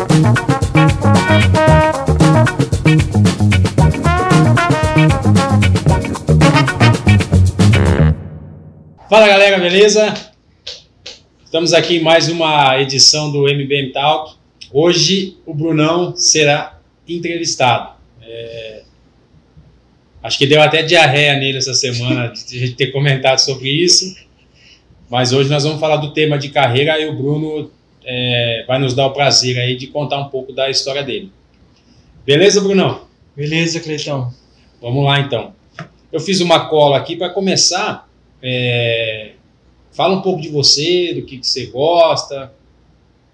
Fala galera, beleza? Estamos aqui em mais uma edição do MBM Talk. Hoje o Brunão será entrevistado. É... Acho que deu até diarreia nele essa semana de a gente ter comentado sobre isso. Mas hoje nós vamos falar do tema de carreira e o Bruno é, vai nos dar o prazer aí de contar um pouco da história dele. Beleza, Brunão? Beleza, Cleitão. Vamos lá então. Eu fiz uma cola aqui para começar. É, fala um pouco de você, do que, que você gosta,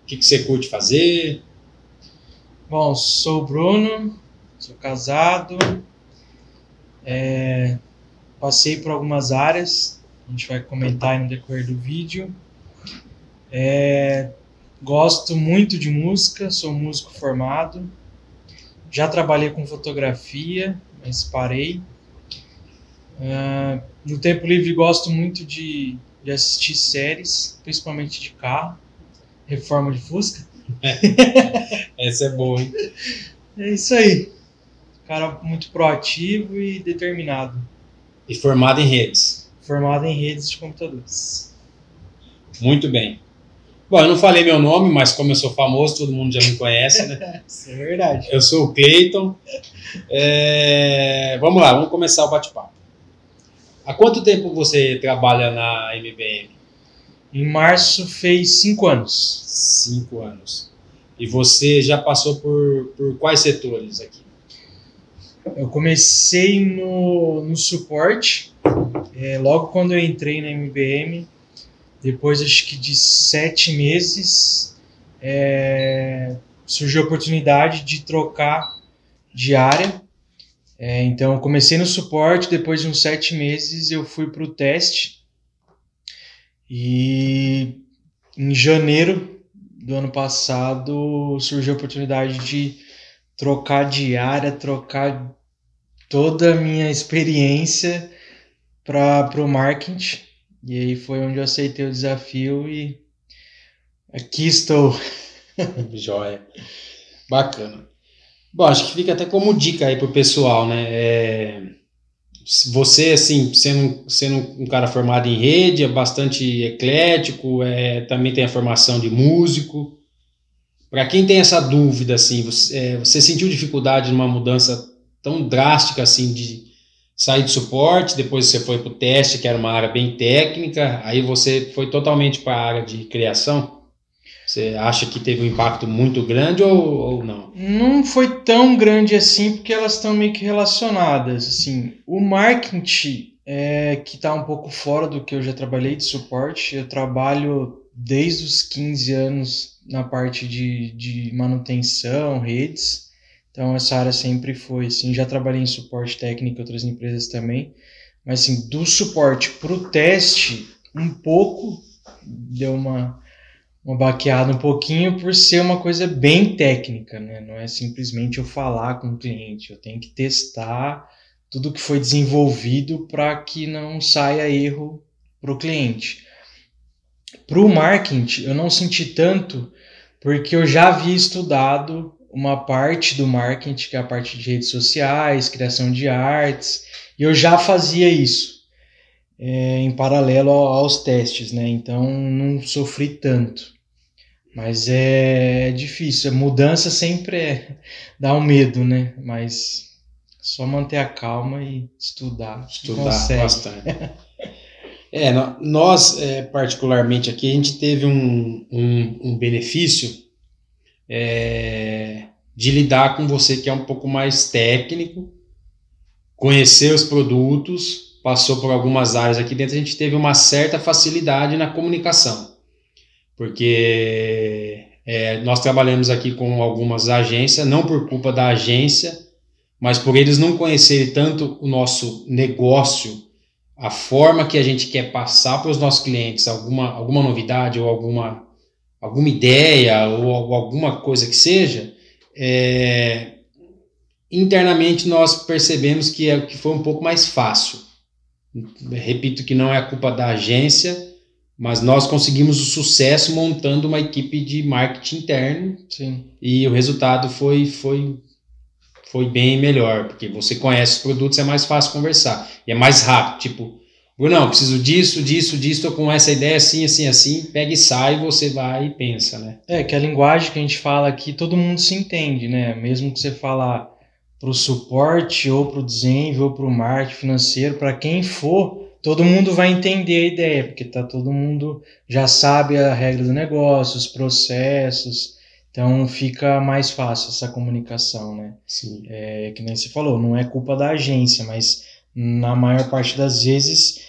o que, que você curte fazer. Bom, sou o Bruno, sou casado, é, passei por algumas áreas, a gente vai comentar aí no decorrer do vídeo. É, gosto muito de música, sou músico formado, já trabalhei com fotografia, mas parei. Uh, no tempo livre gosto muito de, de assistir séries, principalmente de carro, reforma de Fusca. Essa é boa, hein? É isso aí. Cara muito proativo e determinado. E formado em redes. Formado em redes de computadores. Muito bem. Bom, eu não falei meu nome, mas como eu sou famoso, todo mundo já me conhece, né? Isso é verdade. Eu sou o Cleiton. É... Vamos lá, vamos começar o bate-papo. Há quanto tempo você trabalha na MBM? Em março fez cinco anos. Cinco anos. E você já passou por, por quais setores aqui? Eu comecei no, no suporte, é, logo quando eu entrei na MBM, depois acho que de sete meses, é, surgiu a oportunidade de trocar de área. É, então, eu comecei no suporte, depois de uns sete meses eu fui para o teste. E em janeiro do ano passado surgiu a oportunidade de trocar de área, trocar toda a minha experiência para o marketing. E aí foi onde eu aceitei o desafio e aqui estou. Joia. Bacana. Bom, acho que fica até como dica aí pro pessoal, né? É, você, assim, sendo, sendo um cara formado em rede, é bastante eclético, é, também tem a formação de músico. Para quem tem essa dúvida, assim, você, é, você sentiu dificuldade numa mudança tão drástica, assim, de sair de suporte, depois você foi para o teste, que era uma área bem técnica, aí você foi totalmente para a área de criação? Você acha que teve um impacto muito grande ou, ou não? Não foi tão grande assim, porque elas estão meio que relacionadas. Assim, o marketing é, que está um pouco fora do que eu já trabalhei de suporte. Eu trabalho desde os 15 anos na parte de, de manutenção, redes. Então essa área sempre foi assim. Já trabalhei em suporte técnico em outras empresas também. Mas assim, do suporte para o teste, um pouco deu uma uma baqueada um pouquinho por ser uma coisa bem técnica, né? Não é simplesmente eu falar com o cliente, eu tenho que testar tudo que foi desenvolvido para que não saia erro para o cliente. Para o marketing, eu não senti tanto porque eu já havia estudado uma parte do marketing, que é a parte de redes sociais, criação de artes, e eu já fazia isso é, em paralelo aos testes, né? Então não sofri tanto. Mas é difícil, a mudança sempre é, dá um medo, né? Mas só manter a calma e estudar. Estudar bastante. é, nós, é, particularmente aqui, a gente teve um, um, um benefício é, de lidar com você que é um pouco mais técnico, conhecer os produtos, passou por algumas áreas aqui dentro, a gente teve uma certa facilidade na comunicação. Porque é, nós trabalhamos aqui com algumas agências, não por culpa da agência, mas por eles não conhecerem tanto o nosso negócio, a forma que a gente quer passar para os nossos clientes, alguma, alguma novidade ou alguma, alguma ideia ou, ou alguma coisa que seja, é, internamente nós percebemos que, é, que foi um pouco mais fácil. Repito que não é a culpa da agência, mas nós conseguimos o sucesso montando uma equipe de marketing interno Sim. e o resultado foi, foi, foi bem melhor, porque você conhece os produtos, é mais fácil conversar e é mais rápido. Tipo, Brunão, preciso disso, disso, disso, tô com essa ideia assim, assim, assim, pega e sai, você vai e pensa, né? É, que a linguagem que a gente fala aqui, todo mundo se entende, né? Mesmo que você falar para o suporte, ou para o desenho, ou para o marketing financeiro, para quem for, todo mundo vai entender a ideia, porque tá todo mundo já sabe a regra do negócio, os processos, então fica mais fácil essa comunicação, né? Sim. É, que nem você falou, não é culpa da agência, mas na maior parte das vezes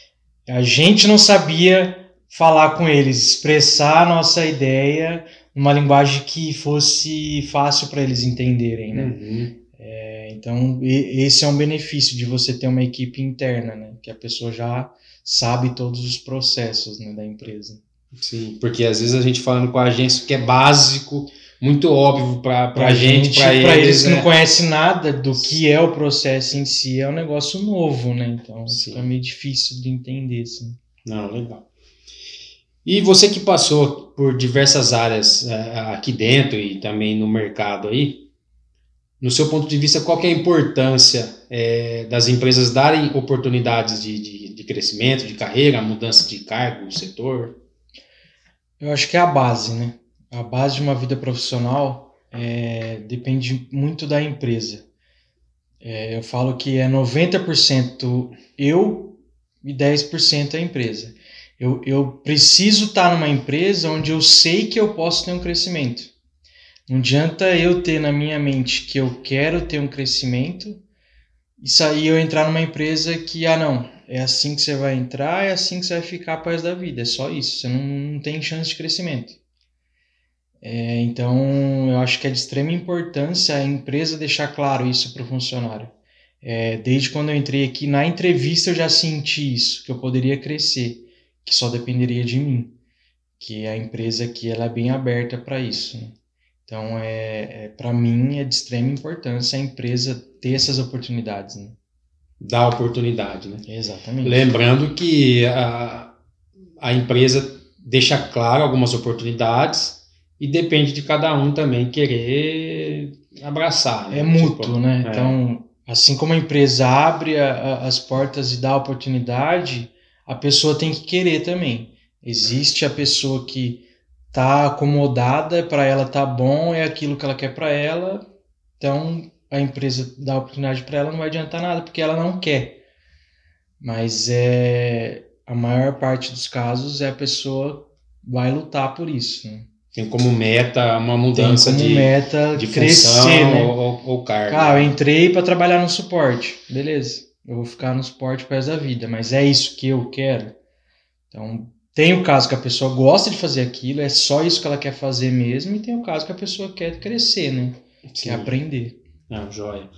a gente não sabia falar com eles, expressar a nossa ideia numa linguagem que fosse fácil para eles entenderem, né? Uhum. É, então e- esse é um benefício de você ter uma equipe interna, né? Que a pessoa já sabe todos os processos né, da empresa. Sim, porque às vezes a gente falando com a agência que é básico, muito óbvio para a gente, para pra eles, eles que né? não conhecem nada do que é o processo em si, é um negócio novo, né? Então Sim. fica meio difícil de entender, assim. Não, legal. E você que passou por diversas áreas eh, aqui dentro e também no mercado aí, no seu ponto de vista, qual é a importância eh, das empresas darem oportunidades de, de, de crescimento, de carreira, mudança de cargo, setor? Eu acho que é a base, né? A base de uma vida profissional é, depende muito da empresa. É, eu falo que é 90% eu e 10% a empresa. Eu, eu preciso estar numa empresa onde eu sei que eu posso ter um crescimento. Não adianta eu ter na minha mente que eu quero ter um crescimento e sair eu entrar numa empresa que, ah, não, é assim que você vai entrar, é assim que você vai ficar para da vida. É só isso. Você não, não tem chance de crescimento. É, então, eu acho que é de extrema importância a empresa deixar claro isso para o funcionário. É, desde quando eu entrei aqui, na entrevista eu já senti isso, que eu poderia crescer, que só dependeria de mim. Que a empresa aqui ela é bem aberta para isso. né? Então, é, é para mim, é de extrema importância a empresa ter essas oportunidades. Né? Dar oportunidade, né? Exatamente. Lembrando que a, a empresa deixa claro algumas oportunidades e depende de cada um também querer abraçar. né? É mútuo, Tipo, né? é. Então, assim como a empresa abre a- a- as portas e dá a oportunidade, a pessoa tem que querer também. Existe a pessoa que tá acomodada, para ela tá bom, é aquilo que ela quer para ela. Então, a empresa dá a oportunidade para ela, não vai adiantar nada, porque ela não quer. Mas é a maior parte dos casos é a pessoa vai lutar por isso, né? Tem como meta uma Tem mudança como de, meta de crescer, função né? ou, ou, cargo. Cara, eu entrei para trabalhar no suporte. Beleza. Eu vou ficar no suporte resto da vida, mas é isso que eu quero. Então, tem o caso que a pessoa gosta de fazer aquilo, é só isso que ela quer fazer mesmo, e tem o caso que a pessoa quer crescer, né? Sim. Quer aprender. Não, joia.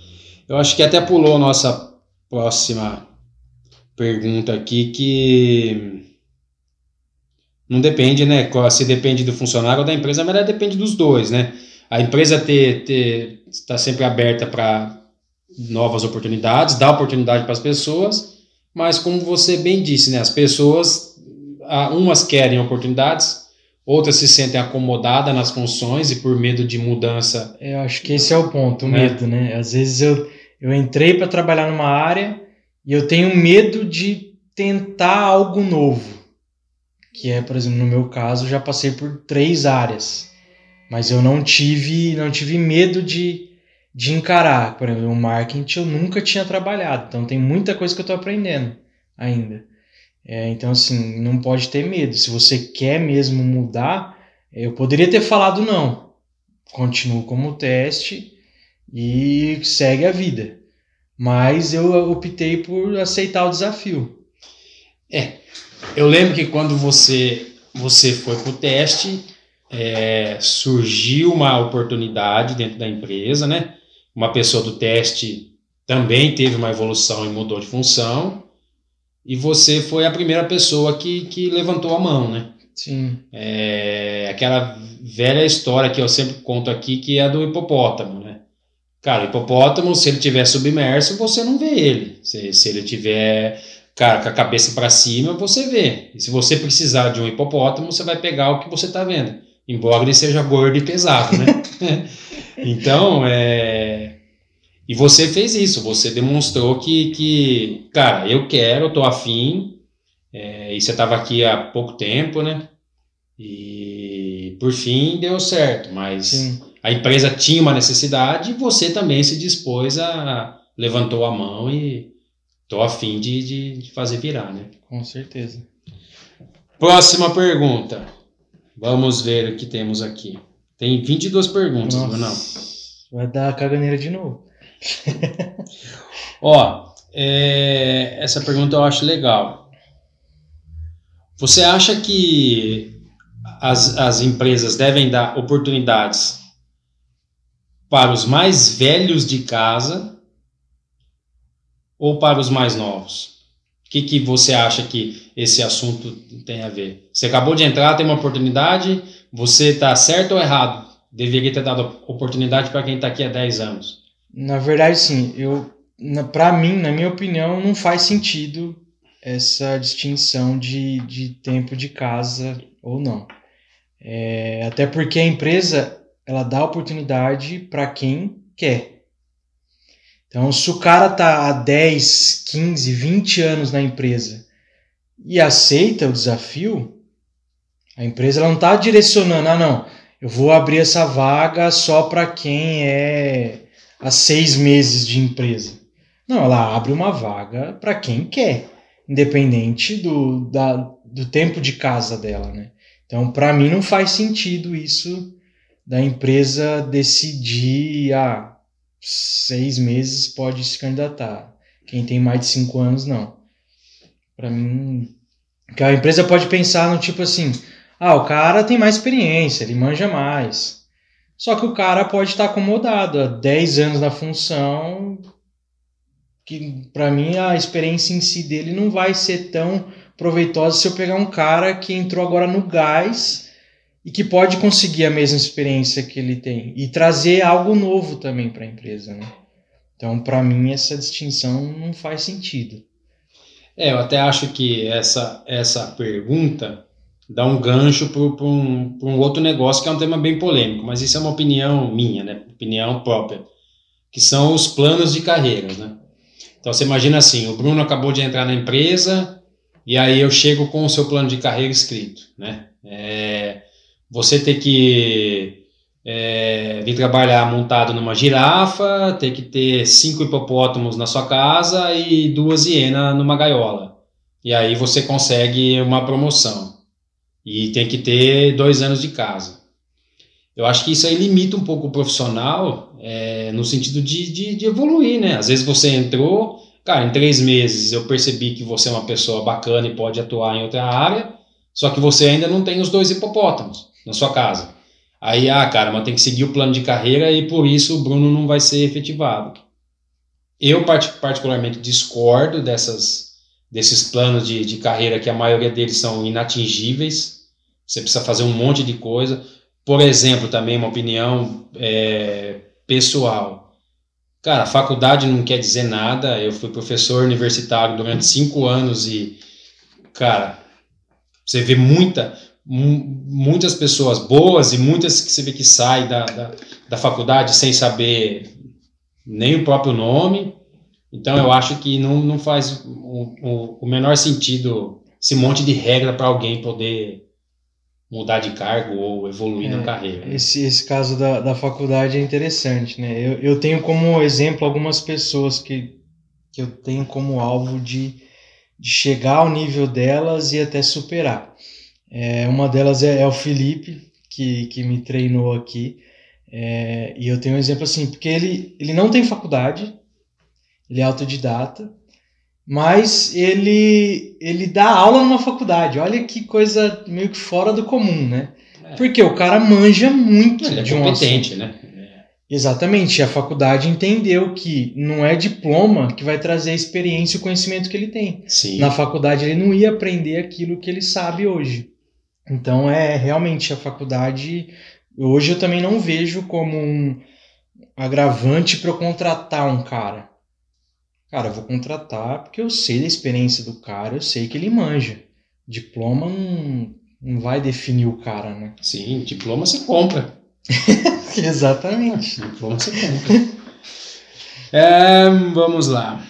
Eu acho que até pulou a nossa próxima pergunta aqui, que não depende, né? Se depende do funcionário ou da empresa, mas depende dos dois, né? A empresa ter, ter, está sempre aberta para novas oportunidades, dá oportunidade para as pessoas, mas como você bem disse, né? As pessoas, umas querem oportunidades, outras se sentem acomodadas nas funções e por medo de mudança Eu acho que esse é o ponto, o É. medo, né? Às vezes eu, eu entrei para trabalhar numa área e eu tenho medo de tentar algo novo. Que é, por exemplo, no meu caso, já passei por três áreas. Mas eu não tive, não tive medo de, de encarar. Por exemplo, o marketing eu nunca tinha trabalhado. Então tem muita coisa que eu estou aprendendo ainda. É, então, assim, não pode ter medo. Se você quer mesmo mudar, eu poderia ter falado não continuo como teste e segue a vida. Mas eu optei por aceitar o desafio. Eu lembro que quando você, você foi para o teste, é, surgiu uma oportunidade dentro da empresa, né? Uma pessoa do teste também teve uma evolução e mudou de função, e você foi a primeira pessoa que, que levantou a mão, né? Sim, É aquela velha história que eu sempre conto aqui, que é a do hipopótamo, né? Cara, o hipopótamo, se ele tiver submerso, você não vê ele. Se, se ele tiver cara, com a cabeça para cima, você vê. E se você precisar de um hipopótamo, você vai pegar o que você está vendo. Embora ele seja gordo e pesado, né? então, é. E você fez isso, você demonstrou que, que cara, eu quero, eu tô afim, é, e você estava aqui há pouco tempo, né? E por fim deu certo, mas Sim. a empresa tinha uma necessidade e você também se dispôs a. levantou a mão e tô afim de, de, de fazer virar, né? Com certeza. Próxima pergunta. Vamos ver o que temos aqui. Tem 22 perguntas, Nossa, não? Vai dar caganeira de novo. Ó, é, essa pergunta eu acho legal. Você acha que as, as empresas devem dar oportunidades para os mais velhos de casa ou para os mais novos? O que, que você acha que esse assunto tem a ver? Você acabou de entrar, tem uma oportunidade, você está certo ou errado? Deveria ter dado oportunidade para quem está aqui há 10 anos. Na verdade, sim. Eu, para mim, na minha opinião, não faz sentido essa distinção de, de tempo de casa ou não. É, até porque a empresa ela dá oportunidade para quem quer. Então, se o cara tá há 10, 15, 20 anos na empresa e aceita o desafio, a empresa não está direcionando, ah, não, eu vou abrir essa vaga só para quem é há seis meses de empresa. Não, ela abre uma vaga para quem quer, independente do, da, do tempo de casa dela, né? Então, para mim, não faz sentido isso da empresa decidir, ah, seis meses pode se candidatar. Quem tem mais de cinco anos, não. Para mim, que a empresa pode pensar no tipo assim, ah, o cara tem mais experiência, ele manja mais. Só que o cara pode estar acomodado há 10 anos na função, que para mim a experiência em si dele não vai ser tão proveitosa se eu pegar um cara que entrou agora no gás e que pode conseguir a mesma experiência que ele tem e trazer algo novo também para a empresa, né? Então, para mim essa distinção não faz sentido. É, eu até acho que essa essa pergunta dá um gancho para um, um outro negócio que é um tema bem polêmico, mas isso é uma opinião minha, né? Opinião própria, que são os planos de carreiras, né? Então você imagina assim, o Bruno acabou de entrar na empresa e aí eu chego com o seu plano de carreira escrito, né? É, você ter que é, vir trabalhar montado numa girafa, ter que ter cinco hipopótamos na sua casa e duas hienas numa gaiola. E aí você consegue uma promoção e tem que ter dois anos de casa. Eu acho que isso aí limita um pouco o profissional é, no sentido de, de, de, evoluir, né? Às vezes você entrou, cara, em três meses eu percebi que você é uma pessoa bacana e pode atuar em outra área, só que você ainda não tem os dois hipopótamos na sua casa. Aí, ah, cara, mas tem que seguir o plano de carreira e por isso o Bruno não vai ser efetivado. Eu, particularmente, discordo dessas desses planos de, de carreira que a maioria deles são inatingíveis. Você precisa fazer um monte de coisa. Por exemplo, também uma opinião é, pessoal. Cara, faculdade não quer dizer nada. Eu fui professor universitário durante cinco anos e, cara, você vê muita, muitas pessoas boas e muitas que você vê que saem da, da, da faculdade sem saber nem o próprio nome então eu acho que não, não faz o, o, o menor sentido esse monte de regra para alguém poder mudar de cargo ou evoluir é, na carreira. Esse, esse caso da, da faculdade é interessante, né? Eu, eu tenho como exemplo algumas pessoas que, que eu tenho como alvo de, de chegar ao nível delas e até superar. É, uma delas é, é o Felipe, que, que me treinou aqui. É, e eu tenho um exemplo assim, porque ele, ele não tem faculdade, ele é autodidata, mas ele ele dá aula numa faculdade. Olha que coisa meio que fora do comum, né? É. Porque o cara manja muito ele é de um competente, né? Exatamente, a faculdade entendeu que não é diploma que vai trazer a experiência e o conhecimento que ele tem. Sim. Na faculdade ele não ia aprender aquilo que ele sabe hoje. Então é realmente a faculdade. Hoje eu também não vejo como um agravante para eu contratar um cara. Cara, eu vou contratar porque eu sei da experiência do cara, eu sei que ele manja. Diploma não, não vai definir o cara, né? Sim, diploma você compra. Exatamente. Diploma você compra. é, vamos lá.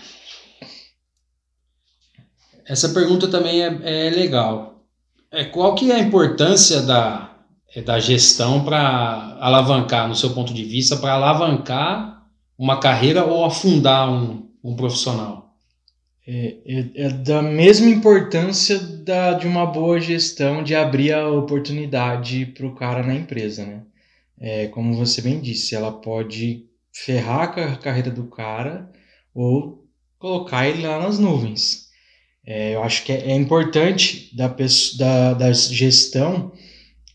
Essa pergunta também é, é legal. É, qual que é a importância da, da gestão para alavancar, no seu ponto de vista, para alavancar uma carreira ou afundar um, um profissional? É, é, é, da mesma importância da, de uma boa gestão de abrir a oportunidade para o cara na empresa, né? É, como você bem disse, ela pode ferrar a carreira do cara ou colocar ele lá nas nuvens. É, eu acho que é, é importante da, pessoa, da, da gestão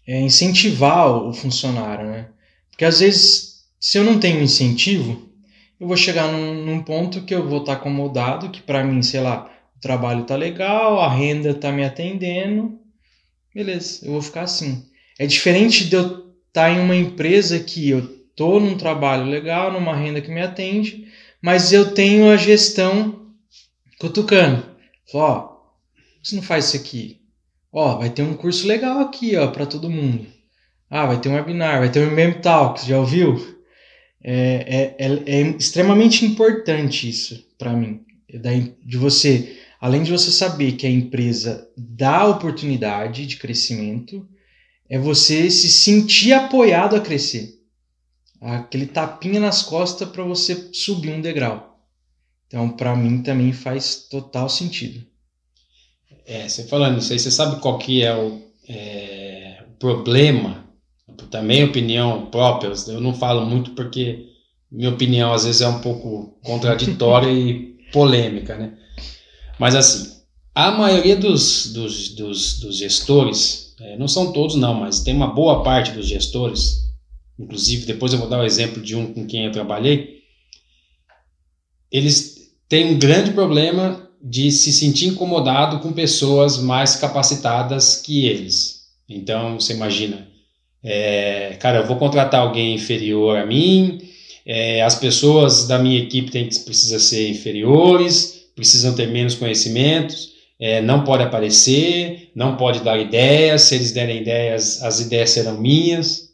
é, incentivar o funcionário, né? Porque às vezes, se eu não tenho incentivo, eu vou chegar num, num ponto que eu vou estar tá acomodado, que para mim, sei lá, o trabalho tá legal, a renda tá me atendendo, beleza, eu vou ficar assim. É diferente de eu estar tá em uma empresa que eu tô num trabalho legal, numa renda que me atende, mas eu tenho a gestão cutucando. Ó, você não faz isso aqui? Ó, vai ter um curso legal aqui, ó, para todo mundo. Ah, vai ter um webinar, vai ter um MM Talks, já ouviu? É, é, é, é extremamente importante isso para mim. De você, além de você saber que a empresa dá oportunidade de crescimento, é você se sentir apoiado a crescer. Aquele tapinha nas costas para você subir um degrau. Então, para mim também faz total sentido. É, você falando isso aí, você sabe qual que é o, é, o problema também opinião própria, eu não falo muito porque minha opinião às vezes é um pouco contraditória e polêmica, né? Mas assim, a maioria dos, dos, dos, dos gestores, é, não são todos não, mas tem uma boa parte dos gestores, inclusive depois eu vou dar o um exemplo de um com quem eu trabalhei, eles têm um grande problema de se sentir incomodado com pessoas mais capacitadas que eles. Então, você imagina, é, cara, eu vou contratar alguém inferior a mim, é, as pessoas da minha equipe têm que precisam ser inferiores, precisam ter menos conhecimentos, é, não pode aparecer, não pode dar ideias, se eles derem ideias, as ideias serão minhas.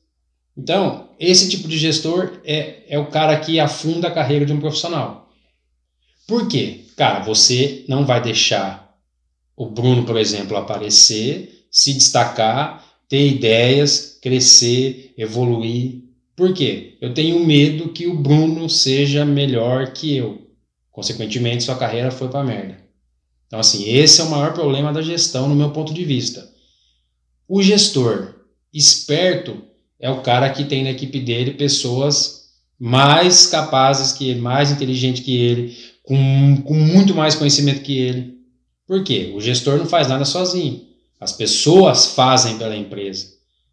Então, esse tipo de gestor é, é o cara que afunda a carreira de um profissional. Por quê? Cara, você não vai deixar o Bruno, por exemplo, aparecer, se destacar, ter ideias, crescer, evoluir. Por quê? Eu tenho medo que o Bruno seja melhor que eu. Consequentemente, sua carreira foi para merda. Então, assim, esse é o maior problema da gestão, no meu ponto de vista. O gestor esperto é o cara que tem na equipe dele pessoas mais capazes que ele, mais inteligentes que ele, com, com muito mais conhecimento que ele. Por quê? O gestor não faz nada sozinho. As pessoas fazem pela empresa.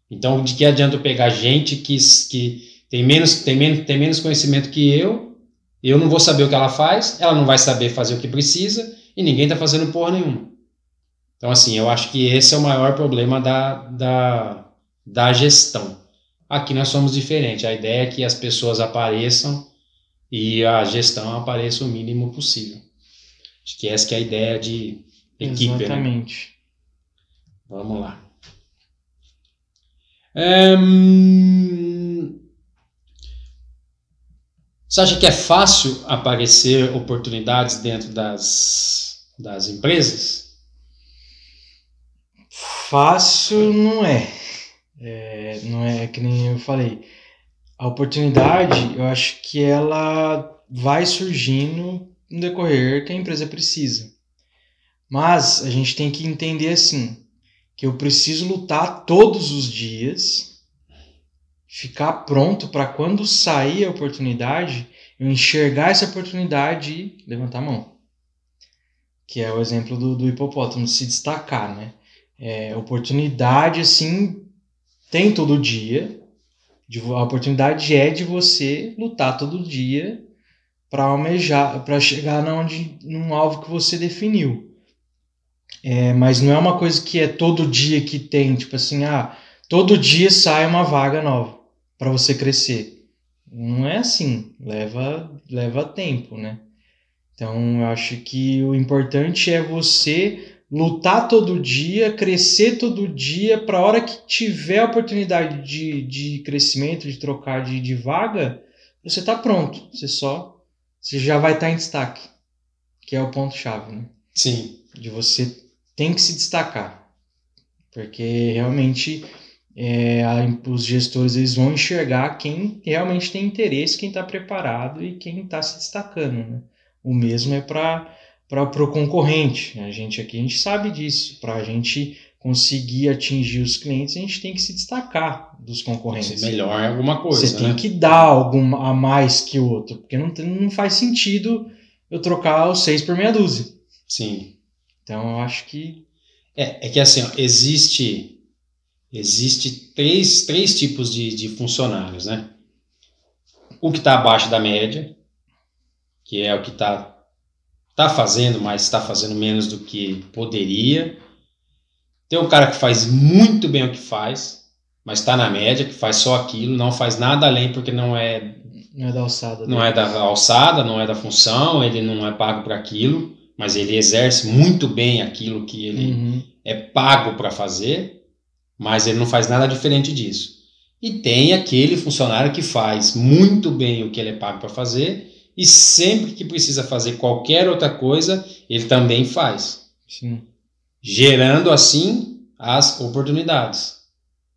Então, de que adianta eu pegar gente que, que tem, menos, tem, menos, tem menos conhecimento que eu, eu não vou saber o que ela faz, ela não vai saber fazer o que precisa e ninguém está fazendo porra nenhuma. Então, assim, eu acho que esse é o maior problema da, da, da gestão. Aqui nós somos diferentes. A ideia é que as pessoas apareçam e a gestão apareça o mínimo possível. Acho que essa que é a ideia de equipe. Né? Exatamente. Né? Vamos lá. Hum, você acha que é fácil aparecer oportunidades dentro das, das empresas? Fácil não é. é. Não é que nem eu falei. A oportunidade, eu acho que ela vai surgindo no decorrer que a empresa precisa. Mas a gente tem que entender assim, que eu preciso lutar todos os dias, ficar pronto para quando sair a oportunidade, eu enxergar essa oportunidade e levantar a mão. Que é o exemplo do, do hipopótamo, se destacar, né? É, oportunidade, assim, tem todo dia. A oportunidade é de você lutar todo dia para almejar, para chegar na onde, num alvo que você definiu. É, mas não é uma coisa que é todo dia que tem, tipo assim, ah, todo dia sai uma vaga nova para você crescer. Não é assim, leva leva tempo, né? Então, eu acho que o importante é você lutar todo dia, crescer todo dia, para a hora que tiver a oportunidade de, de crescimento, de trocar de, de vaga, você está pronto. Você só você já vai estar tá em destaque, que é o ponto chave, né? Sim. De você tem que se destacar, porque realmente é, os gestores eles vão enxergar quem realmente tem interesse, quem está preparado e quem está se destacando. Né? O mesmo é para para o concorrente. A gente aqui a gente sabe disso. Para a gente conseguir atingir os clientes, a gente tem que se destacar dos concorrentes. Ser melhor em alguma coisa. Você né? tem que dar algo a mais que o outro, porque não, não faz sentido eu trocar os seis por meia dúzia. Sim. Então eu acho que. É, é que assim, ó, existe existe três, três tipos de, de funcionários, né? O que está abaixo da média, que é o que está tá fazendo, mas está fazendo menos do que poderia. Tem o cara que faz muito bem o que faz, mas está na média, que faz só aquilo, não faz nada além porque não é não é da alçada, não é da alçada, não é da função, ele não é pago para aquilo, mas ele exerce muito bem aquilo que ele uhum. é pago para fazer mas ele não faz nada diferente disso. E tem aquele funcionário que faz muito bem o que ele é pago para fazer e sempre que precisa fazer qualquer outra coisa, ele também faz. Sim. Gerando assim as oportunidades.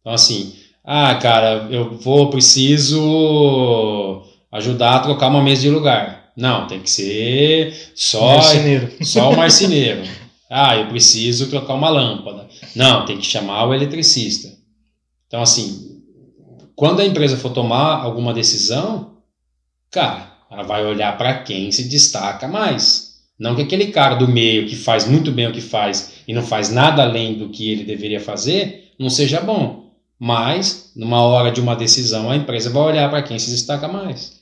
Então assim, ah, cara, eu vou preciso ajudar a trocar uma mesa de lugar. Não, tem que ser só marceneiro. só o marceneiro. ah, eu preciso trocar uma lâmpada. Não, tem que chamar o eletricista. Então, assim, quando a empresa for tomar alguma decisão, cara, ela vai olhar para quem se destaca mais. Não que aquele cara do meio que faz muito bem o que faz e não faz nada além do que ele deveria fazer, não seja bom. Mas, numa hora de uma decisão, a empresa vai olhar para quem se destaca mais.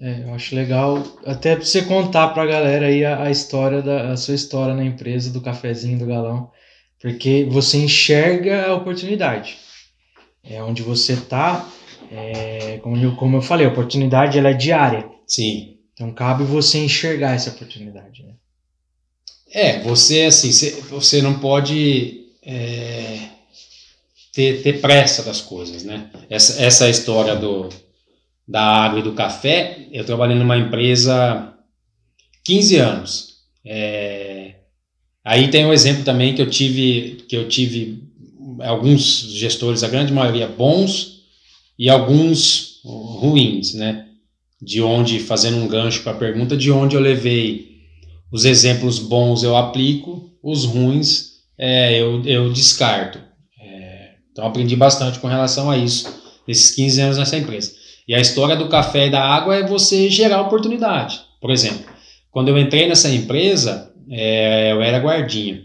É, eu acho legal até pra você contar para a galera aí a, a história da a sua história na empresa do cafezinho do galão. Porque você enxerga a oportunidade. É onde você está, é, como, eu, como eu falei, a oportunidade ela é diária. Sim. Então cabe você enxergar essa oportunidade. Né? É, você assim, você, não pode é, ter, ter pressa das coisas, né? Essa, essa história do, da água e do café, eu trabalhei numa empresa 15 anos. É, Aí tem um exemplo também que eu tive, que eu tive alguns gestores, a grande maioria bons e alguns ruins, né? De onde, fazendo um gancho para a pergunta, de onde eu levei os exemplos bons eu aplico, os ruins é, eu, eu descarto. É, então aprendi bastante com relação a isso, nesses 15 anos nessa empresa. E a história do café e da água é você gerar oportunidade. Por exemplo, quando eu entrei nessa empresa, é, eu era guardinha.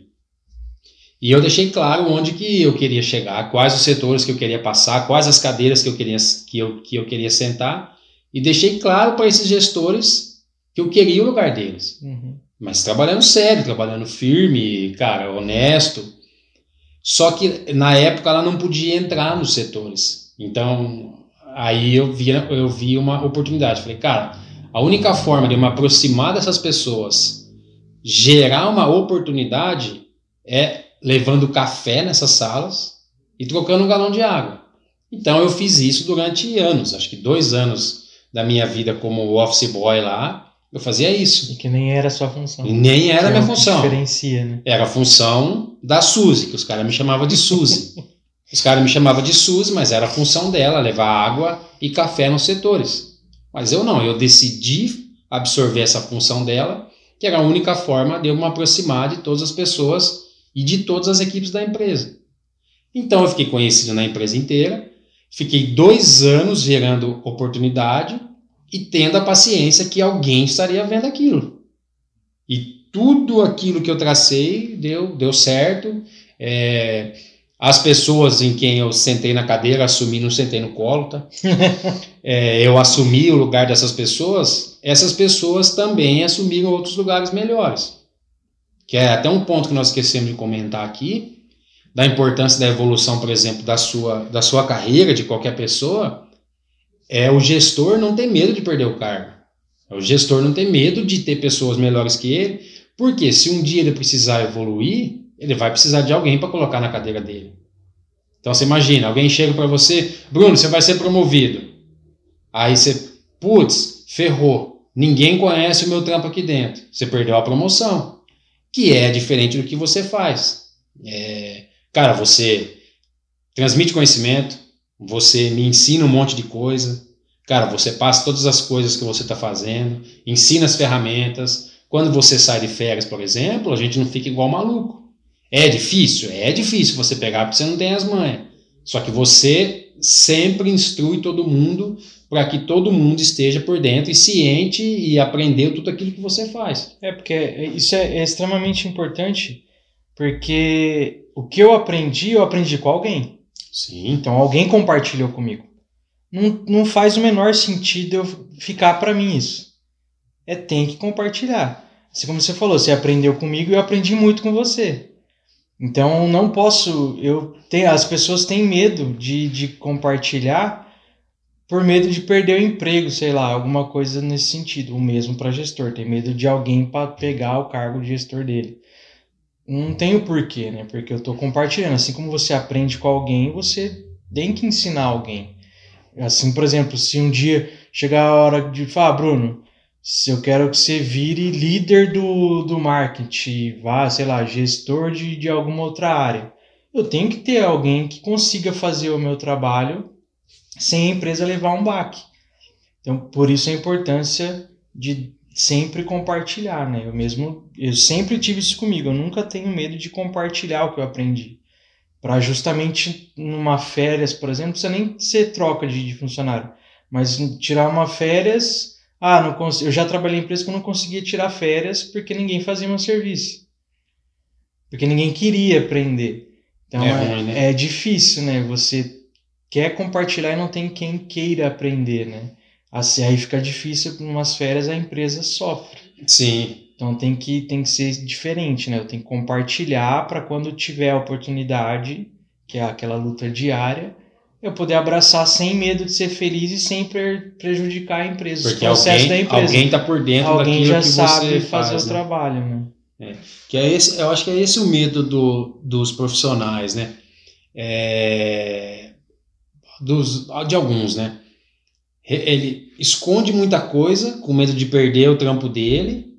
E eu deixei claro onde que eu queria chegar, quais os setores que eu queria passar, quais as cadeiras que eu queria, que eu, que eu queria sentar, e deixei claro para esses gestores que eu queria o lugar deles. Uhum. Mas trabalhando sério, trabalhando firme, cara, honesto. Só que na época ela não podia entrar nos setores. Então aí eu vi, eu vi uma oportunidade. Falei, cara, a única forma de eu me aproximar dessas pessoas gerar uma oportunidade é levando café nessas salas e trocando um galão de água. Então eu fiz isso durante anos, acho que dois anos da minha vida como office boy lá, eu fazia isso. E que nem era a sua função. E nem era a minha função. Diferencia, né? Era a função da Suzy, que os caras me chamavam de Suzy. os caras me chamavam de Suzy, mas era a função dela levar água e café nos setores. Mas eu não, eu decidi absorver essa função dela que era a única forma de eu me aproximar de todas as pessoas e de todas as equipes da empresa. Então eu fiquei conhecido na empresa inteira, fiquei dois anos gerando oportunidade e tendo a paciência que alguém estaria vendo aquilo. E tudo aquilo que eu tracei deu, deu certo. É, as pessoas em quem eu sentei na cadeira, assumi, não sentei no colo, tá? é, eu assumi o lugar dessas pessoas, essas pessoas também assumiram outros lugares melhores. Que é até um ponto que nós esquecemos de comentar aqui, da importância da evolução, por exemplo, da sua, da sua carreira, de qualquer pessoa, é o gestor não ter medo de perder o cargo. O gestor não tem medo de ter pessoas melhores que ele, porque se um dia ele precisar evoluir, ele vai precisar de alguém para colocar na cadeira dele. Então você imagina, alguém chega para você, Bruno, você vai ser promovido. Aí você, putz, ferrou. Ninguém conhece o meu trampo aqui dentro. Você perdeu a promoção, que é diferente do que você faz. É, cara, você transmite conhecimento, você me ensina um monte de coisa. Cara, você passa todas as coisas que você está fazendo, ensina as ferramentas. Quando você sai de férias, por exemplo, a gente não fica igual maluco. É difícil? É difícil você pegar porque você não tem as manhas. Só que você sempre instrui todo mundo para que todo mundo esteja por dentro e ciente e aprendeu tudo aquilo que você faz. É, porque isso é, é extremamente importante, porque o que eu aprendi, eu aprendi com alguém. Sim. Então alguém compartilhou comigo. Não, não faz o menor sentido eu ficar para mim isso. É tem que compartilhar. Assim como você falou, você aprendeu comigo e eu aprendi muito com você. Então não posso, eu tenho, as pessoas têm medo de, de compartilhar por medo de perder o emprego, sei lá, alguma coisa nesse sentido. O mesmo para gestor, tem medo de alguém para pegar o cargo de gestor dele. Não tem o porquê, né? Porque eu estou compartilhando. Assim como você aprende com alguém, você tem que ensinar alguém. Assim, por exemplo, se um dia chegar a hora de falar, ah, Bruno, se eu quero que você vire líder do, do marketing, vá, sei lá, gestor de, de alguma outra área, eu tenho que ter alguém que consiga fazer o meu trabalho sem a empresa levar um baque. Então, por isso a importância de sempre compartilhar, né? Eu mesmo, eu sempre tive isso comigo. Eu nunca tenho medo de compartilhar o que eu aprendi. Para justamente numa férias, por exemplo, não precisa nem ser troca de, de funcionário, mas tirar uma férias, ah, não cons... eu já trabalhei em empresa que eu não conseguia tirar férias porque ninguém fazia meu serviço. Porque ninguém queria aprender. Então é, é, né? é difícil, né? Você quer compartilhar e não tem quem queira aprender, né? Assim, aí fica difícil, em umas férias a empresa sofre. Sim. Então tem que, tem que ser diferente, né? Eu tenho que compartilhar para quando tiver a oportunidade, que é aquela luta diária, eu poder abraçar sem medo de ser feliz e sem prejudicar a empresa, Porque alguém, da empresa. Alguém está por dentro alguém já sabe fazer faz, o né? trabalho, né? É. Que é esse, eu acho que é esse o medo do, dos profissionais, né? É, dos, de alguns, né? Ele esconde muita coisa com medo de perder o trampo dele,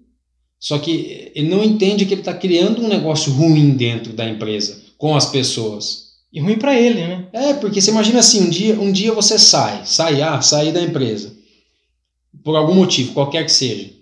só que ele não entende que ele está criando um negócio ruim dentro da empresa, com as pessoas. E ruim para ele, né? É, porque você imagina assim, um dia, um dia você sai, sai, ah, sair da empresa, por algum motivo, qualquer que seja.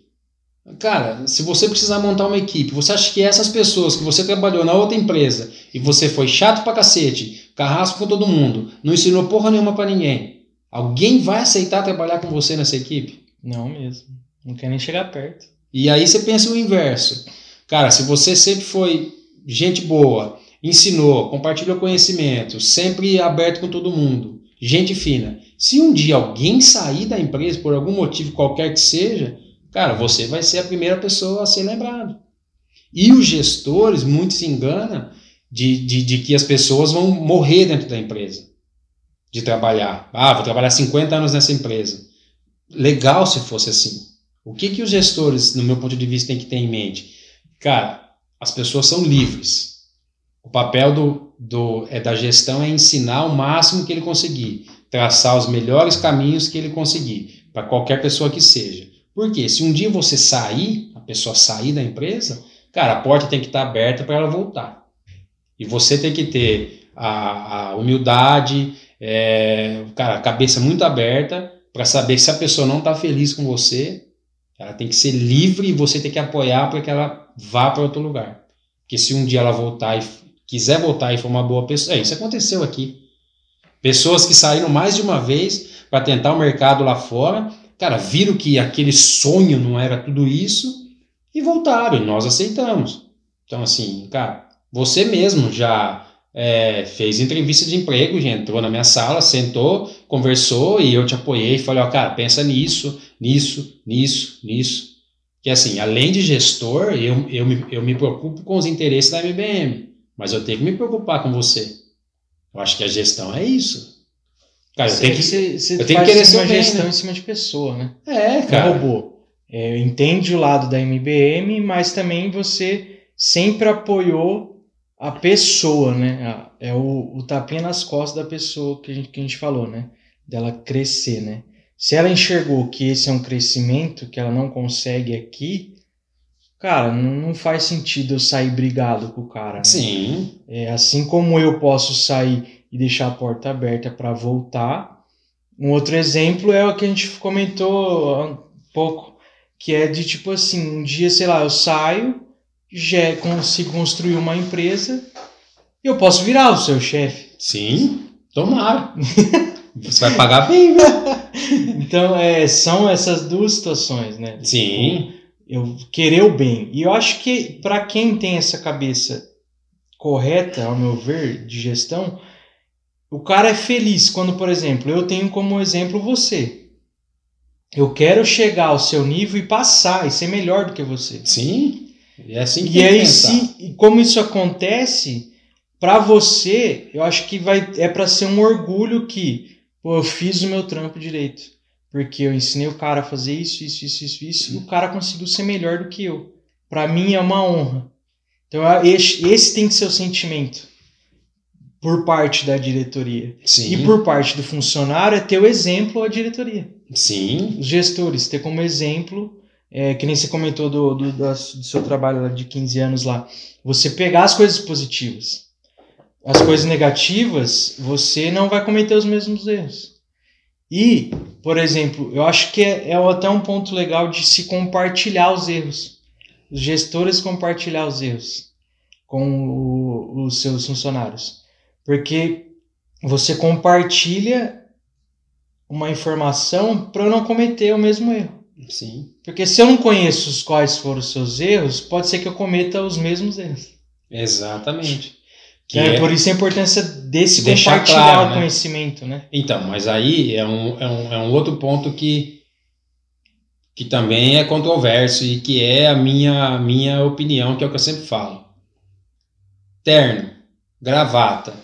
Cara, se você precisar montar uma equipe, você acha que essas pessoas que você trabalhou na outra empresa e você foi chato pra cacete, carrasco com todo mundo, não ensinou porra nenhuma para ninguém, alguém vai aceitar trabalhar com você nessa equipe? Não mesmo. Não quer nem chegar perto. E aí você pensa o inverso. Cara, se você sempre foi gente boa, ensinou, compartilhou conhecimento, sempre aberto com todo mundo, gente fina. Se um dia alguém sair da empresa por algum motivo qualquer que seja, cara, você vai ser a primeira pessoa a ser lembrado. E os gestores, muito se enganam de, de, de que as pessoas vão morrer dentro da empresa, de trabalhar. Ah, vou trabalhar 50 anos nessa empresa. Legal se fosse assim. O que, que os gestores, no meu ponto de vista, têm que ter em mente? Cara, as pessoas são livres. O papel do, do, é, da gestão é ensinar o máximo que ele conseguir, traçar os melhores caminhos que ele conseguir, para qualquer pessoa que seja. Porque se um dia você sair, a pessoa sair da empresa, cara, a porta tem que estar aberta para ela voltar. E você tem que ter a, a humildade, é, cara, cabeça muito aberta para saber se a pessoa não está feliz com você, ela tem que ser livre e você tem que apoiar para que ela vá para outro lugar. Porque se um dia ela voltar e quiser voltar e for uma boa pessoa, é, isso aconteceu aqui. Pessoas que saíram mais de uma vez para tentar o mercado lá fora, cara, viram que aquele sonho não era tudo isso e voltaram, e nós aceitamos. Então, assim, cara, você mesmo já é, fez entrevista de emprego, já entrou na minha sala, sentou, conversou e eu te apoiei e falei, ó, cara, pensa nisso, nisso, nisso, nisso. Que assim, além de gestor, eu, eu, me, eu me preocupo com os interesses da MBM, mas eu tenho que me preocupar com você. Eu acho que a gestão é isso. Cara, eu tenho que, você, você eu tenho que querer ser uma bem, gestão né? em cima de pessoa, né? É, cara. Um robô. é, entende o lado da MBM, mas também você sempre apoiou a pessoa, né? É o, o tapinha nas costas da pessoa que a, gente, que a gente falou, né? Dela crescer, né? Se ela enxergou que esse é um crescimento que ela não consegue aqui, cara, não, não faz sentido eu sair brigado com o cara. Né? Sim. É, assim como eu posso sair e deixar a porta aberta para voltar. Um outro exemplo é o que a gente comentou há um pouco, que é de tipo assim, um dia, sei lá, eu saio, já consigo construir uma empresa, eu posso virar o seu chefe. Sim, tomara. Você vai pagar bem, né? Então, é, são essas duas situações, né? Sim. Eu querer o bem. E eu acho que para quem tem essa cabeça correta, ao meu ver, de gestão, o cara é feliz quando, por exemplo, eu tenho como exemplo você. Eu quero chegar ao seu nível e passar e ser melhor do que você. Sim. E é assim que E aí, se, e como isso acontece, para você, eu acho que vai é para ser um orgulho que, pô, eu fiz o meu trampo direito. Porque eu ensinei o cara a fazer isso, isso, isso, isso, isso, e o cara conseguiu ser melhor do que eu. Para mim é uma honra. Então, esse, esse tem que ser o sentimento por parte da diretoria. Sim. E por parte do funcionário é ter o exemplo à diretoria Sim. os gestores, ter como exemplo, é, que nem você comentou do, do, da- do seu trabalho de 15 anos lá, você pegar as coisas positivas. As coisas negativas, você não vai cometer os mesmos erros. E, por exemplo, eu acho que é, é até um ponto legal de se compartilhar os erros. Os gestores compartilhar os erros com o- os seus funcionários. Porque você compartilha uma informação para não cometer o mesmo erro. Sim. Porque se eu não conheço os quais foram os seus erros, pode ser que eu cometa os mesmos erros. Exatamente. Que é, é- por isso a importância desse compartilhar claro, o né? conhecimento, né? Então, mas aí é um, é um, é um outro ponto que, que também é controverso e que é a minha, minha opinião, que é o que eu sempre falo. Terno, gravata,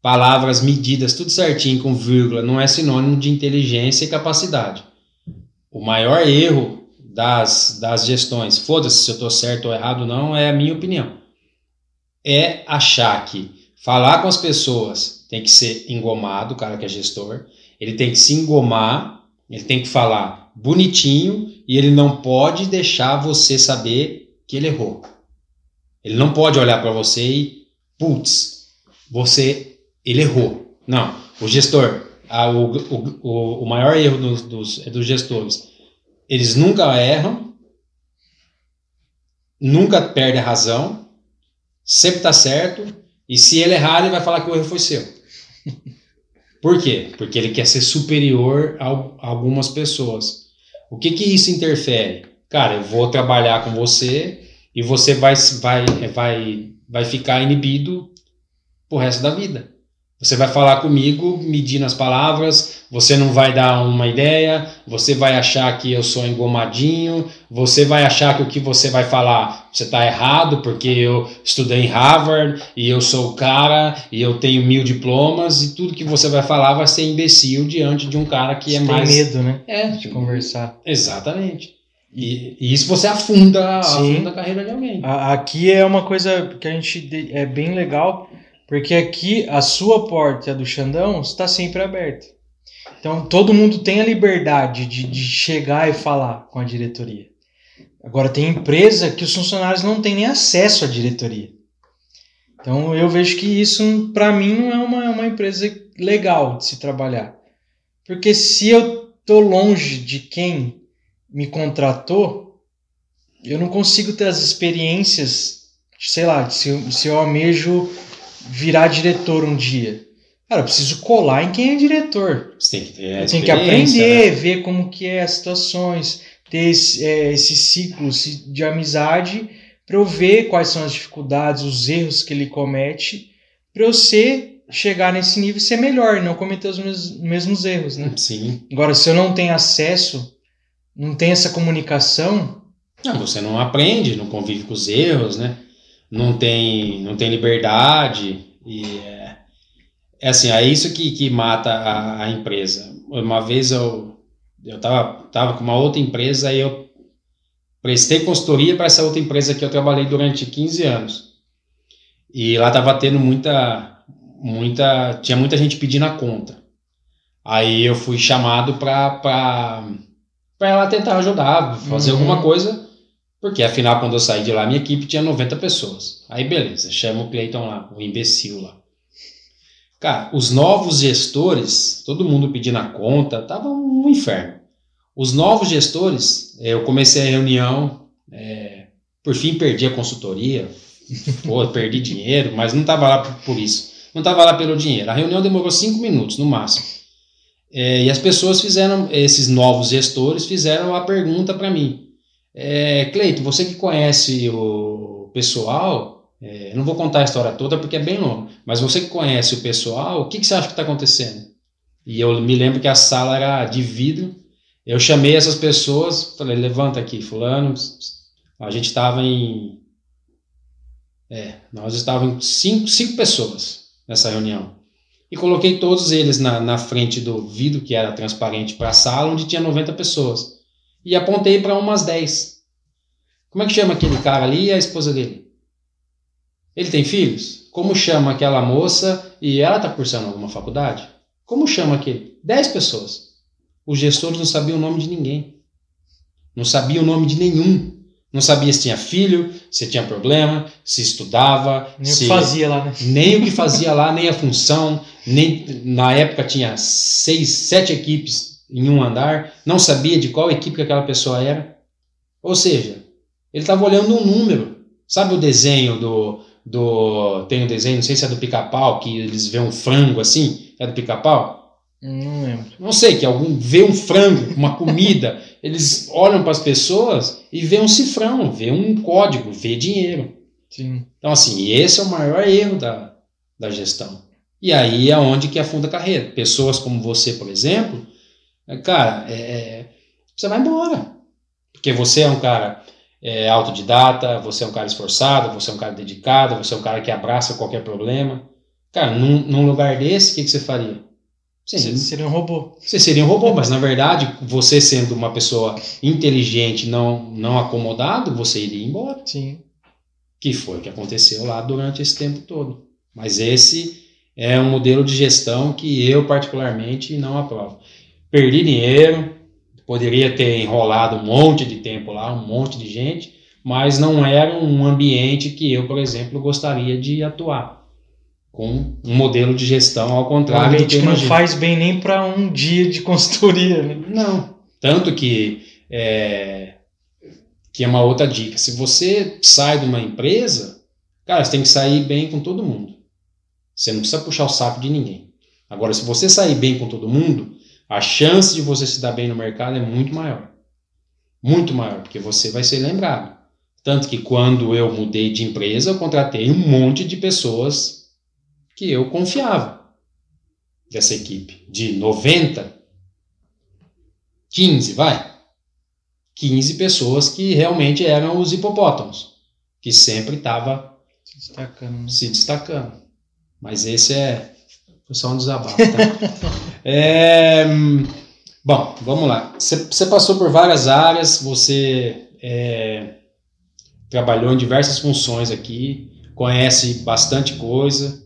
palavras medidas, tudo certinho, com vírgula, não é sinônimo de inteligência e capacidade. O maior erro das, das gestões, foda-se se eu estou certo ou errado, não, é a minha opinião. É achar que falar com as pessoas tem que ser engomado, o cara que é gestor, ele tem que se engomar, ele tem que falar bonitinho e ele não pode deixar você saber que ele errou. Ele não pode olhar para você e, putz, você, ele errou. Não, o gestor, a- o, o, o, maior erro dos, dos, é dos gestores, eles nunca erram, nunca perdem a razão, sempre está certo, e se ele errar, ele vai falar que o erro foi seu. Por quê? Porque ele quer ser superior a algumas pessoas. O que que isso interfere? Cara, eu vou trabalhar com você e você vai, vai, vai, vai ficar inibido pro resto da vida. Você vai falar comigo medindo as palavras, você não vai dar uma ideia, você vai achar que eu sou engomadinho, você vai achar que o que você vai falar você está errado, porque eu estudei em Harvard e eu sou o cara e eu tenho mil diplomas e tudo que você vai falar vai ser imbecil diante de um cara que é Você mais. tem medo, né? É, De conversar. Exatamente. E, e isso você afunda, Sim. afunda a carreira de alguém. Aqui é uma coisa que a gente é bem legal, porque aqui a sua porta a do Xandão está sempre aberta. Então todo mundo tem a liberdade de, de chegar e falar com a diretoria. Agora tem empresa que os funcionários não têm nem acesso à diretoria. Então eu vejo que isso para mim não é uma, uma empresa legal de se trabalhar. Porque se eu tô longe de quem me contratou, eu não consigo ter as experiências, sei lá, se se eu almejo virar diretor um dia. Cara, eu preciso colar em quem é diretor. Você tem que ter tenho que experiência, né? aprender, ver como que é as situações, ter esse, é, esse ciclo de amizade para eu ver quais são as dificuldades, os erros que ele comete, para eu ser, chegar nesse nível e ser melhor, e não cometer os mes- mesmos erros, né? Sim. Agora, se eu não tenho acesso, não tenho essa comunicação, Não, você não aprende, não convive com os erros, né? Não tem, não tem liberdade. E é, é assim, é isso que, que mata a, a empresa. Uma vez eu eu tava, tava com uma outra empresa e eu prestei consultoria para essa outra empresa que eu trabalhei durante 15 anos. E lá tava tendo muita, muita, tinha muita gente pedindo a conta. Aí eu fui chamado para para ela tentar ajudar, fazer uhum. alguma coisa, porque afinal quando eu saí de lá minha equipe tinha 90 pessoas. Aí beleza, chama o Cleiton lá, o imbecil lá. Cara, os novos gestores, todo mundo pedindo a conta, tava um inferno. Os novos gestores, eu comecei a reunião, é, por fim perdi a consultoria, pô, perdi dinheiro, mas não estava lá por, isso. Não estava lá pelo dinheiro. A reunião demorou cinco minutos no máximo. É, e as pessoas fizeram, esses novos gestores fizeram a pergunta para mim. É, Cleito, você que conhece o pessoal, é, não vou contar a história toda porque é bem longo, mas você que conhece o pessoal, o que, que você acha que está acontecendo? E eu me lembro que a sala era de vidro. Eu chamei essas pessoas, falei, levanta aqui, fulano. A gente estava em é, nós estávamos cinco, cinco pessoas nessa reunião. E coloquei todos eles na, na frente do vidro, que era transparente, para a sala, onde tinha 90 pessoas. E apontei para umas 10. Como é que chama aquele cara ali e a esposa dele? Ele tem filhos? Como chama aquela moça e ela está cursando alguma faculdade? Como chama aquele? 10 pessoas. Os gestores não sabiam o nome de ninguém. Não sabiam o nome de nenhum. Não sabia se tinha filho, se tinha problema, se estudava. Nem se... o que fazia lá, né? Nem o que fazia lá, nem a função. Nem... Na época tinha seis, sete equipes em um andar. Não sabia de qual equipe que aquela pessoa era. Ou seja, ele estava olhando um número. Sabe o desenho do, do. Tem um desenho, não sei se é do pica-pau, que eles vêem um frango assim. É do pica-pau? Não lembro. Não sei, que algum vê um frango, uma comida, eles olham para as pessoas e vê um cifrão, vê um código, vê dinheiro. Sim. Então, assim, esse é o maior erro da, da gestão. E aí é onde que afunda a carreira. Pessoas como você, por exemplo, cara, é, é, você vai embora. Porque você é um cara é, autodidata, você é um cara esforçado, você é um cara dedicado, você é um cara que abraça qualquer problema. Cara, num, num lugar desse, o que, que você faria? Sim, você seria um robô. Você seria um robô, mas na verdade, você sendo uma pessoa inteligente, não, não acomodado, você iria embora. Sim. Que foi o que aconteceu lá durante esse tempo todo. Mas esse é um modelo de gestão que eu, particularmente, não aprovo. Perdi dinheiro, poderia ter enrolado um monte de tempo lá, um monte de gente, mas não era um ambiente que eu, por exemplo, gostaria de atuar com um modelo de gestão ao contrário do que, que não faz bem nem para um dia de consultoria. Né? Não. Tanto que é, que é uma outra dica. Se você sai de uma empresa, cara, você tem que sair bem com todo mundo. Você não precisa puxar o saco de ninguém. Agora, se você sair bem com todo mundo, a chance de você se dar bem no mercado é muito maior. Muito maior, porque você vai ser lembrado. Tanto que quando eu mudei de empresa, eu contratei um monte de pessoas que eu confiava dessa equipe. De 90, 15, vai. 15 pessoas que realmente eram os hipopótamos, que sempre estava se destacando. se destacando. Mas esse é foi só um desabafo. Tá? É, bom, vamos lá. Você passou por várias áreas, você é, trabalhou em diversas funções aqui, conhece bastante coisa.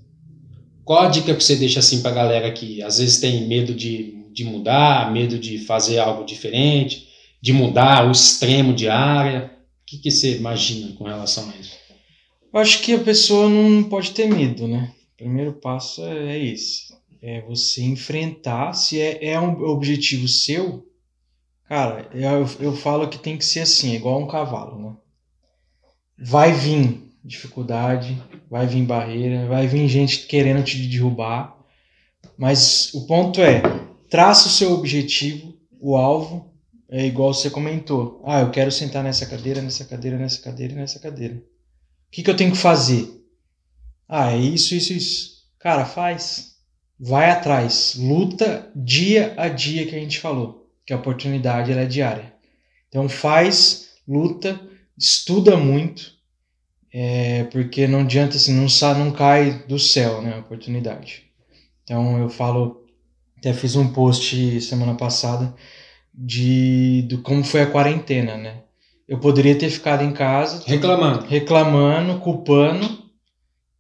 Qual a dica que você deixa assim para a galera que às vezes tem medo de, de mudar, medo de fazer algo diferente, de mudar o extremo de área? O que, que você imagina com relação a isso? Eu acho que a pessoa não pode ter medo, né? O primeiro passo é, é esse. É você enfrentar, se é, é um objetivo seu, cara, eu, eu falo que tem que ser assim, igual um cavalo, né? Vai vir dificuldade, vai vir barreira, vai vir gente querendo te derrubar. Mas o ponto é, traça o seu objetivo, o alvo, é igual você comentou. Ah, eu quero sentar nessa cadeira, nessa cadeira, nessa cadeira nessa cadeira. O que, que eu tenho que fazer? Ah, é isso, isso, isso. Cara, faz. Vai atrás. Luta dia a dia que a gente falou. Que a oportunidade é diária. Então faz, luta, estuda muito é, porque não adianta assim, não, não cai do céu né, a oportunidade. Então eu falo, até fiz um post semana passada, de do como foi a quarentena, né? Eu poderia ter ficado em casa Reclamando. reclamando, culpando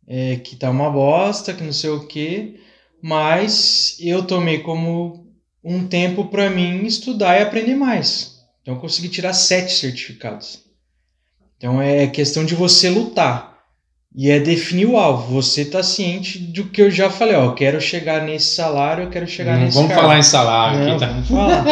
é, que tá uma bosta, que não sei o quê, mas eu tomei como um tempo para mim estudar e aprender mais. Então eu consegui tirar sete certificados. Então é questão de você lutar. E é definir o alvo. Você tá ciente do que eu já falei, ó, eu quero chegar nesse salário, eu quero chegar Não nesse vamos falar em salário Não, aqui, tá? vamos falar.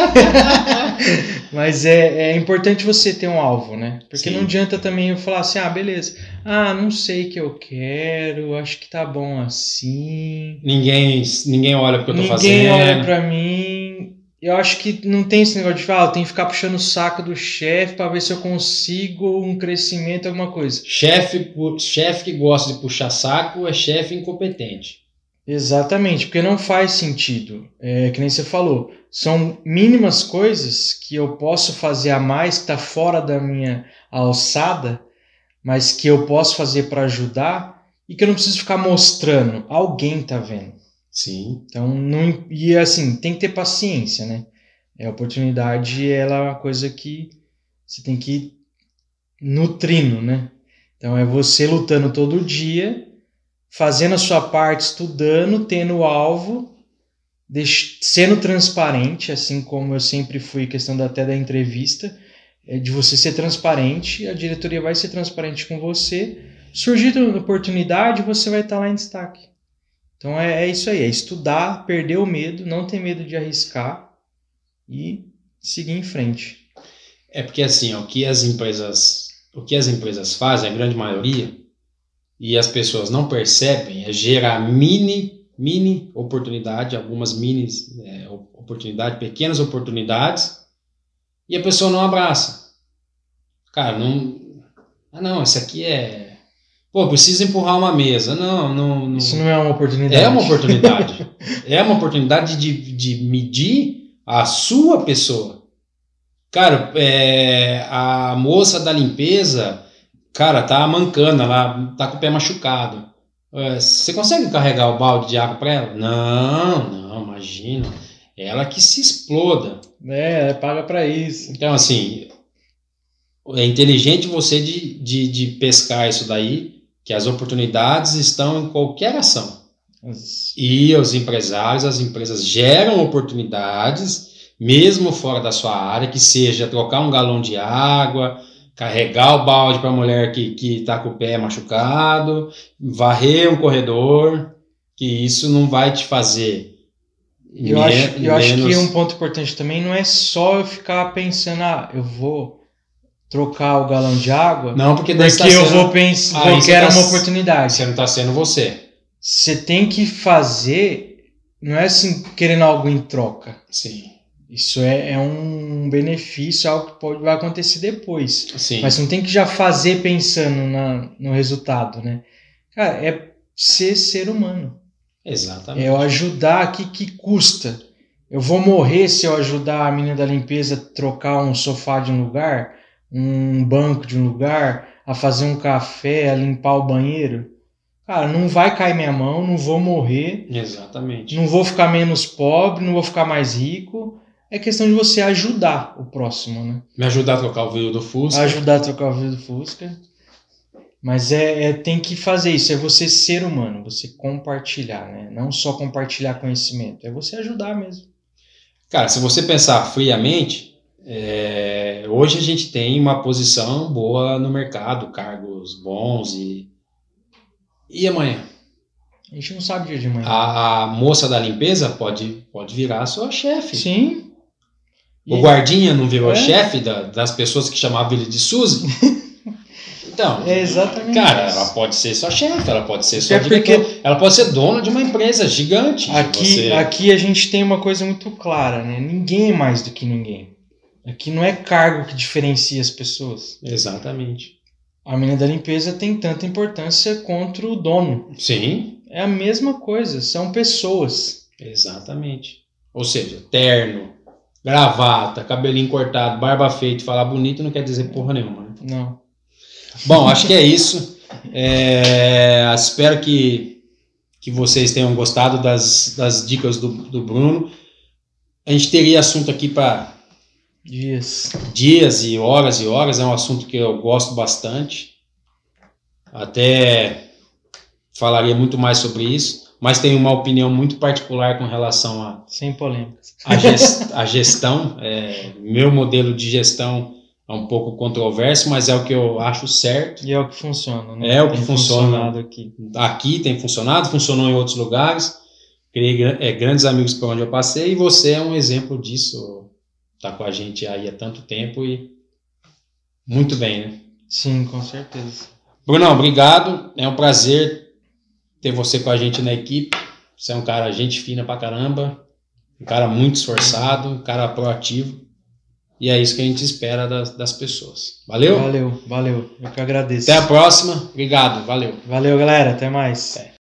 Mas é, é importante você ter um alvo, né? Porque Sim. não adianta também eu falar assim, ah, beleza. Ah, não sei o que eu quero, acho que tá bom assim. Ninguém, ninguém olha porque eu tô Ninguém fazendo. olha pra mim. Eu acho que não tem esse negócio de falar, ah, eu tenho que ficar puxando o saco do chefe pra ver se eu consigo um crescimento, alguma coisa. Chefe, chefe que gosta de puxar saco é chefe incompetente. Exatamente, porque não faz sentido. É que nem você falou. São mínimas coisas que eu posso fazer a mais, que está fora da minha alçada, mas que eu posso fazer para ajudar e que eu não preciso ficar mostrando. Alguém tá vendo. Sim. Então, não, e assim, tem que ter paciência, né? É, a oportunidade, ela é uma coisa que você tem que ir nutrindo, né? Então, é você lutando todo dia, fazendo a sua parte, estudando, tendo o alvo, sendo transparente, assim como eu sempre fui, questão até da entrevista, é de você ser transparente, a diretoria vai ser transparente com você. Surgir uma oportunidade, você vai estar lá em destaque. Então é, é isso aí, é estudar, perder o medo, não ter medo de arriscar e seguir em frente. É porque assim, o que as empresas, o que as empresas fazem, a grande maioria, e as pessoas não percebem, é gerar mini, mini oportunidade, algumas mini é, oportunidades, pequenas oportunidades, e a pessoa não abraça. Cara, não. Ah, não, esse aqui é. Pô, precisa empurrar uma mesa. Não, não. não... Isso não é uma oportunidade. É uma oportunidade. é uma oportunidade de, de medir a sua pessoa. Cara, é, a moça da limpeza, cara, tá mancando, ela tá com o pé machucado. É, Você consegue carregar o balde de água para ela? Não, não, imagina. Ela que se exploda. É, paga para isso. Então, assim, é inteligente você de, de, de pescar isso daí, que as oportunidades estão em qualquer ação. E os empresários, as empresas geram oportunidades, mesmo fora da sua área, que seja trocar um galão de água, carregar o balde para a mulher que está com o pé machucado, varrer um corredor, que isso não vai te fazer. Eu, me- acho, eu acho que menos- um ponto importante também não é só eu ficar pensando, ah, eu vou trocar o galão de água, Não, porque daí porque tá eu sendo- vou pensar, você quero tá uma oportunidade. Você não está sendo você. Você tem que fazer, não é assim querendo algo em troca. Sim. Isso é, é um benefício, algo que pode, vai acontecer depois. Sim. Mas você não tem que já fazer pensando na, no resultado, né? Cara, é ser ser humano. Exatamente. É eu ajudar, que que custa? Eu vou morrer se eu ajudar a menina da limpeza a trocar um sofá de um lugar, um banco de um lugar, a fazer um café, a limpar o banheiro? Cara, não vai cair minha mão, não vou morrer, Exatamente. não vou ficar menos pobre, não vou ficar mais rico. É questão de você ajudar o próximo, né? Me ajudar a trocar o vidro do Fusca. ajudar a trocar o vidro do Fusca. Mas é, é- tem que fazer isso, é você ser humano, você compartilhar, né? Não só compartilhar conhecimento, é você ajudar mesmo. Cara, se você pensar friamente, é, hoje a gente tem uma posição boa no mercado, cargos bons e. E amanhã? A gente não sabe o dia de manhã. A, a moça da limpeza pode, pode virar sua chefe. Sim. O E- guardinha não virou É. chefe da- das pessoas que chamavam ele de Suzy? Então, É exatamente cara, isso. ela pode ser sua chefe, ela pode ser sua É porque- diretora, ela pode ser dona de uma empresa gigante. Aqui, Você- aqui a gente tem uma coisa muito clara, né? Ninguém é mais do que ninguém. Aqui não é cargo que diferencia as pessoas. Exatamente. A menina da limpeza tem tanta importância contra o dono. Sim, É a mesma coisa, são pessoas. Exatamente. Ou seja, terno, gravata, cabelinho cortado, barba feita, falar bonito não quer dizer porra nenhuma. Né? Não. Bom, acho que é isso. É, espero que, que vocês tenham gostado das, das dicas do, do Bruno. A gente teria assunto aqui para Dias. dias e horas e horas. É um assunto que eu gosto bastante. Até falaria muito mais sobre isso, mas tenho uma opinião muito particular com relação a, Sem polêmicas. a, ges- a gestão. É, meu modelo de gestão é um pouco controverso, mas é o que eu acho certo. E é o que funciona, né? É o que Tem funciona. aqui. Aqui tem funcionado, funcionou em outros lugares. Criei é, grandes amigos por onde eu passei e você é um exemplo disso. Tá com a gente aí há tanto tempo e muito bem, né? Sim, com certeza. Brunão, obrigado. É um prazer ter você com a gente na equipe. Você é um cara gente fina pra caramba, um cara muito esforçado, um cara proativo. E é isso que a gente espera das, das pessoas. Valeu? Valeu, valeu. Eu que agradeço. Até a próxima. Obrigado. Valeu. Valeu, galera. Até mais. Até.